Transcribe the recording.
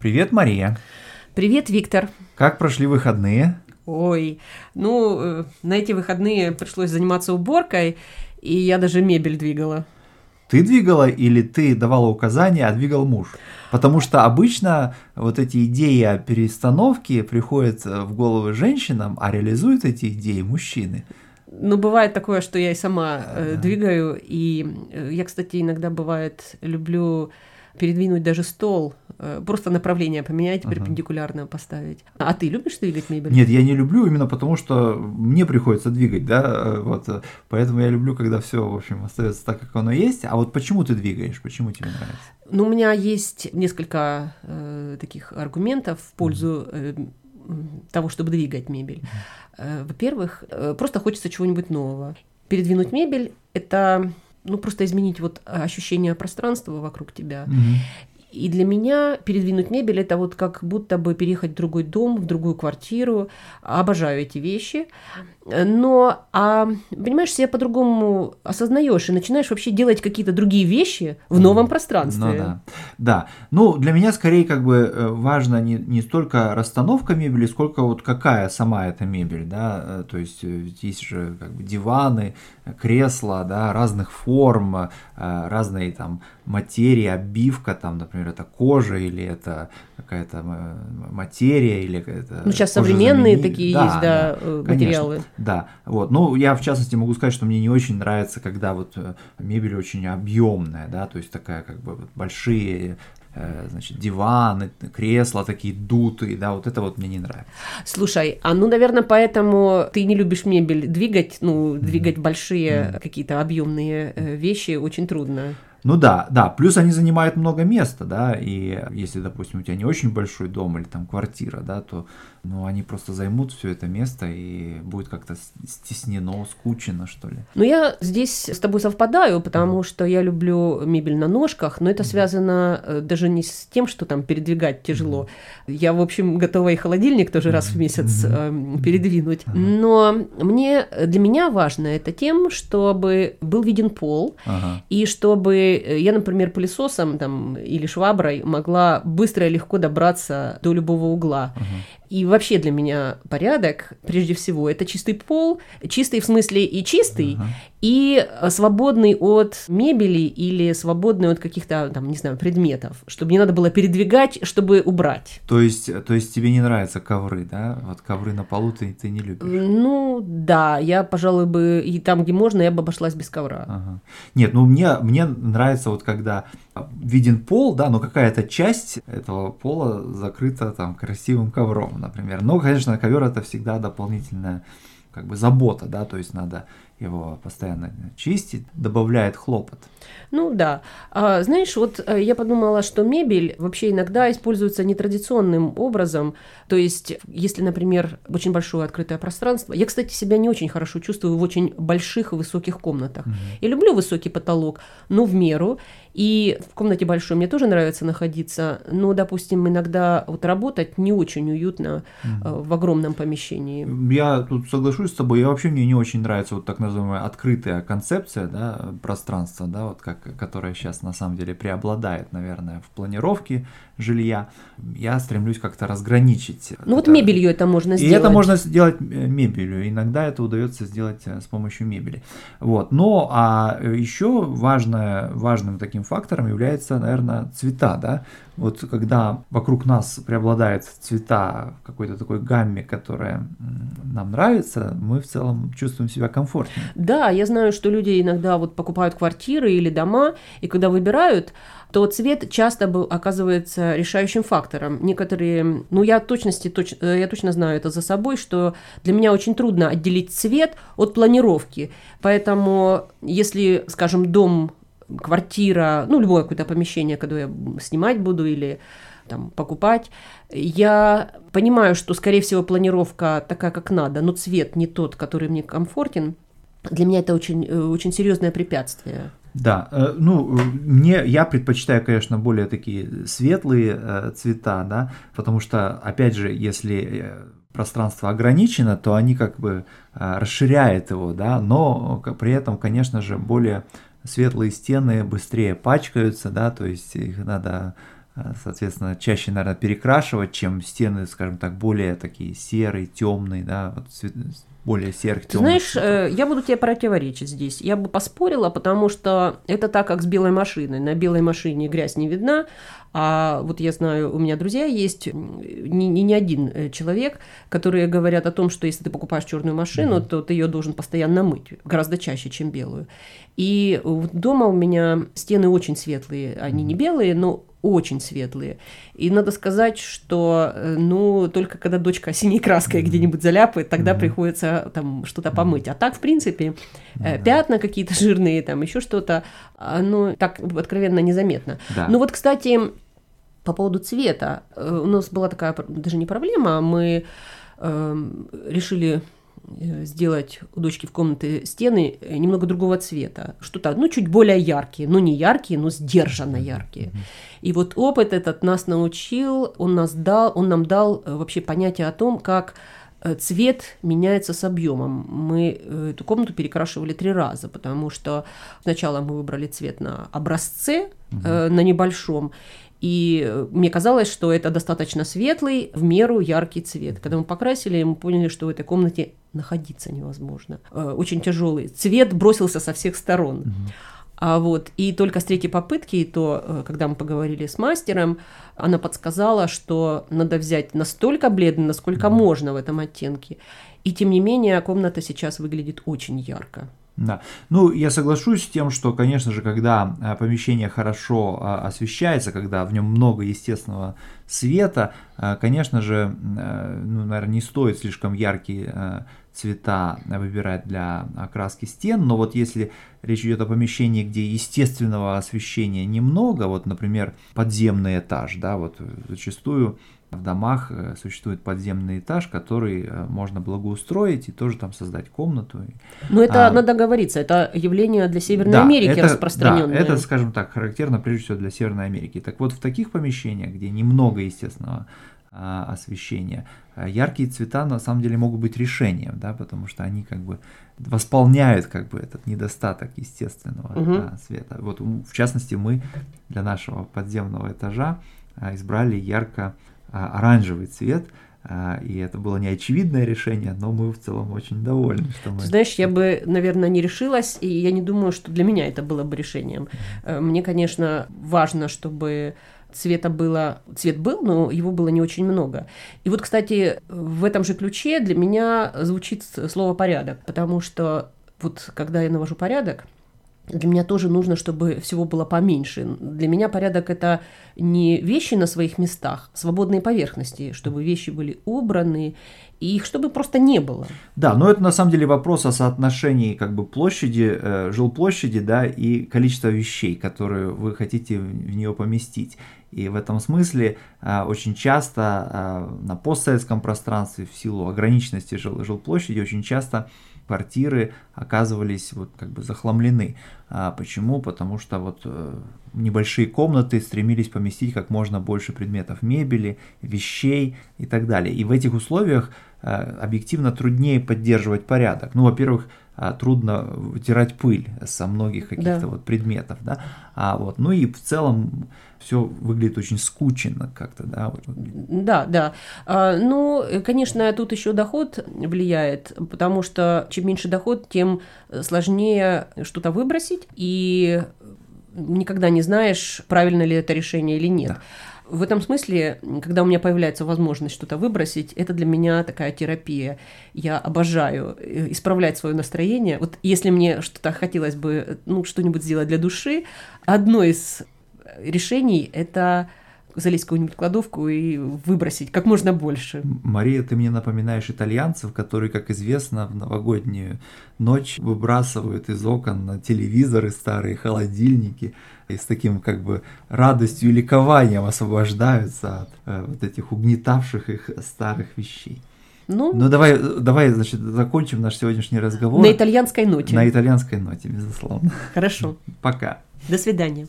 Привет, Мария. Привет, Виктор. Как прошли выходные? Ой, ну, э, на эти выходные пришлось заниматься уборкой, и я даже мебель двигала. Ты двигала или ты давала указания, а двигал муж? Потому что обычно вот эти идеи о перестановке приходят э, в головы женщинам, а реализуют эти идеи мужчины. Ну, бывает такое, что я и сама э, двигаю, и э, я, кстати, иногда бывает люблю передвинуть даже стол, просто направление поменять, uh-huh. перпендикулярно поставить. А ты любишь двигать мебель? Нет, я не люблю именно потому, что мне приходится двигать, да, э, вот, э, поэтому я люблю, когда все, в общем, остается так, как оно есть. А вот почему ты двигаешь, почему тебе нравится? Ну, у меня есть несколько э, таких аргументов в пользу э, того, чтобы двигать мебель. Э, во-первых, э, просто хочется чего-нибудь нового. Передвинуть мебель – это ну, просто изменить вот ощущение пространства вокруг тебя. Mm-hmm. И для меня передвинуть мебель это вот как будто бы переехать в другой дом, в другую квартиру. Обожаю эти вещи. Но, а, понимаешь, себя по-другому осознаешь и начинаешь вообще делать какие-то другие вещи в новом пространстве. Ну да. Да. Ну, для меня скорее как бы э, важно не, не столько расстановка мебели, сколько вот какая сама эта мебель, да. Э, то есть э, есть же как бы диваны, кресла, да, разных форм, разные там материи, обивка, там, например, это кожа или это какая-то материя или это. Ну сейчас современные такие да, есть, да, да материалы. Конечно. Да, вот. Ну, я в частности могу сказать, что мне не очень нравится, когда вот э, мебель очень объемная, да, то есть такая как бы большие э, значит, диваны, кресла такие дутые, да, вот это вот мне не нравится. Слушай, а ну, наверное, поэтому ты не любишь мебель двигать, ну, двигать mm-hmm. большие mm-hmm. какие-то объемные э, вещи очень трудно. Ну да, да, плюс они занимают много места, да, и если, допустим, у тебя не очень большой дом или там квартира, да, то ну, они просто займут все это место и будет как-то стеснено, скучно, что ли. Ну, я здесь с тобой совпадаю, потому что я люблю мебель на ножках, но это связано э, даже не с тем, что там передвигать тяжело. Я, в общем, готова и холодильник тоже раз в месяц э, передвинуть. Но мне, для меня важно это тем, чтобы был виден пол, и чтобы я, например, пылесосом там, или шваброй могла быстро и легко добраться до любого угла. И вообще для меня порядок, прежде всего, это чистый пол, чистый в смысле и чистый, uh-huh. и свободный от мебели или свободный от каких-то, там, не знаю, предметов, чтобы не надо было передвигать, чтобы убрать. То есть, то есть тебе не нравятся ковры, да? Вот ковры на полу ты, ты не любишь? Ну, да, я, пожалуй, бы и там, где можно, я бы обошлась без ковра. Ага. Нет, ну мне, мне нравится вот когда виден пол, да, но какая-то часть этого пола закрыта там красивым ковром например. Но, конечно, ковер это всегда дополнительная как бы забота, да, то есть надо его постоянно чистить, добавляет хлопот. Ну да. А, знаешь, вот э, я подумала, что мебель вообще иногда используется нетрадиционным образом. То есть, если, например, очень большое открытое пространство. Я, кстати, себя не очень хорошо чувствую в очень больших и высоких комнатах. Угу. Я люблю высокий потолок, но в меру. И в комнате большой мне тоже нравится находиться, но, допустим, иногда вот работать не очень уютно угу. в огромном помещении. Я тут соглашусь с тобой. Я вообще мне не очень нравится вот так называемая открытая концепция да, пространства, да, вот как, которая сейчас на самом деле преобладает, наверное, в планировке жилья. Я стремлюсь как-то разграничить. Ну это. вот мебелью это можно сделать. И это можно сделать э, мебелью. Иногда это удается сделать э, с помощью мебели. Вот. Но а еще важное, важным таким фактором является, наверное, цвета, да. Вот когда вокруг нас преобладают цвета в какой-то такой гамме, которая нам нравится, мы в целом чувствуем себя комфортнее. Да, я знаю, что люди иногда вот покупают квартиры или дома, и когда выбирают, то цвет часто был, оказывается решающим фактором. Некоторые, ну я точности, точ, э, я точно знаю это за собой, что для меня очень трудно отделить цвет от планировки. Поэтому если, скажем, дом квартира, ну, любое какое-то помещение, когда я снимать буду или там, покупать, я понимаю, что, скорее всего, планировка такая, как надо, но цвет не тот, который мне комфортен. Для меня это очень, э, очень серьезное препятствие. Да, э, ну, мне, я предпочитаю, конечно, более такие светлые э, цвета, да, потому что, опять же, если пространство ограничено, то они как бы расширяют его, да, но при этом, конечно же, более светлые стены быстрее пачкаются, да, то есть их надо соответственно, чаще, наверное, перекрашивать, чем стены, скажем так, более такие серые, темные, да, вот более серых, темных. Знаешь, цветов. я буду тебе противоречить здесь. Я бы поспорила, потому что это так, как с белой машиной. На белой машине грязь не видна, а вот я знаю, у меня друзья есть, не, не, не один э, человек, которые говорят о том, что если ты покупаешь черную машину, mm-hmm. то ты ее должен постоянно мыть, гораздо чаще, чем белую. И дома у меня стены очень светлые, они mm-hmm. не белые, но очень светлые. И надо сказать, что, э, ну, только когда дочка синей краской где-нибудь заляпает, тогда mm-hmm. приходится там что-то помыть. А так, в принципе, mm-hmm. пятна какие-то жирные, там еще что-то, ну, так откровенно незаметно. Да. Ну вот, кстати, по поводу цвета, э, у нас была такая даже не проблема, мы э, решили сделать у дочки в комнате стены э, немного другого цвета. Что-то, ну, чуть более яркие. Ну, не яркие, но сдержанно яркие. И вот опыт этот нас научил, он, нас дал, он нам дал вообще понятие о том, как цвет меняется с объемом. Мы эту комнату перекрашивали три раза, потому что сначала мы выбрали цвет на образце, угу. на небольшом, и мне казалось, что это достаточно светлый, в меру яркий цвет. Когда мы покрасили, мы поняли, что в этой комнате находиться невозможно. Э, очень тяжелый. Цвет бросился со всех сторон. А вот, и только с третьей попытки, и то, э, когда мы поговорили с мастером, она подсказала, что надо взять настолько бледный, насколько можно в этом оттенке. И тем не менее, комната сейчас выглядит очень ярко. Да. Ну, я соглашусь с тем, что, конечно же, когда а, помещение хорошо а, освещается, когда в нем много естественного света, а, конечно же, ну, наверное, не стоит слишком яркие цвета выбирать для окраски стен, но вот если речь идет о помещении, где естественного освещения немного, вот, например, подземный этаж, да, вот зачастую в домах э, существует подземный этаж, который э, можно благоустроить и тоже там создать комнату. Но это а, надо говориться, это явление для Северной да, Америки это, распространенное. Да, это, скажем так, характерно прежде всего для Северной Америки. Так вот, в таких помещениях, где немного естественного а, освещения, а, яркие цвета на самом деле могут быть решением, да, потому что они как бы восполняют как бы этот недостаток естественного угу. да, света. Вот в частности мы для нашего подземного этажа а, избрали ярко оранжевый цвет, и это было не очевидное решение, но мы в целом очень довольны, что мы... Знаешь, я бы, наверное, не решилась, и я не думаю, что для меня это было бы решением. Э, мне, конечно, важно, чтобы цвета было, цвет был, но его было не очень много. И вот, кстати, в этом же ключе для меня звучит слово порядок, потому что вот когда я навожу порядок, для меня тоже нужно, чтобы всего было поменьше. Для меня порядок это не вещи на своих местах, свободные поверхности, чтобы вещи были убраны и их чтобы просто не было. Да, но это на самом деле вопрос о соотношении как бы площади, э, жилплощади, да, и количества вещей, которые вы хотите в нее поместить. И в этом смысле э, очень часто э, на постсоветском пространстве в силу ограниченности жил, жилплощади очень часто квартиры оказывались вот как бы захламлены. А почему? Потому что вот э, небольшие комнаты стремились поместить как можно больше предметов мебели, вещей и так далее. И в этих условиях э, объективно труднее поддерживать порядок. Ну, во-первых, трудно вытирать пыль со многих каких-то да. вот предметов, да, а вот, ну и в целом все выглядит очень скучно как-то, да. Да, да. А, ну, конечно, тут еще доход влияет, потому что чем меньше доход, тем сложнее что-то выбросить, и никогда не знаешь, правильно ли это решение или нет. Да. В этом смысле, когда у меня появляется возможность что-то выбросить, это для меня такая терапия. Я обожаю э, исправлять свое настроение. Вот если мне что-то хотелось бы, ну, что-нибудь сделать для души, одно из решений – это залезть в какую-нибудь кладовку и выбросить как можно больше. Мария, ты мне напоминаешь итальянцев, которые, как известно, в новогоднюю ночь выбрасывают из окон телевизоры старые, холодильники, и с таким как бы радостью и ликованием освобождаются от э, вот этих угнетавших их старых вещей. Ну, ну давай, давай, значит, закончим наш сегодняшний разговор. На итальянской ноте. На итальянской ноте, безусловно. Хорошо. Пока. До свидания.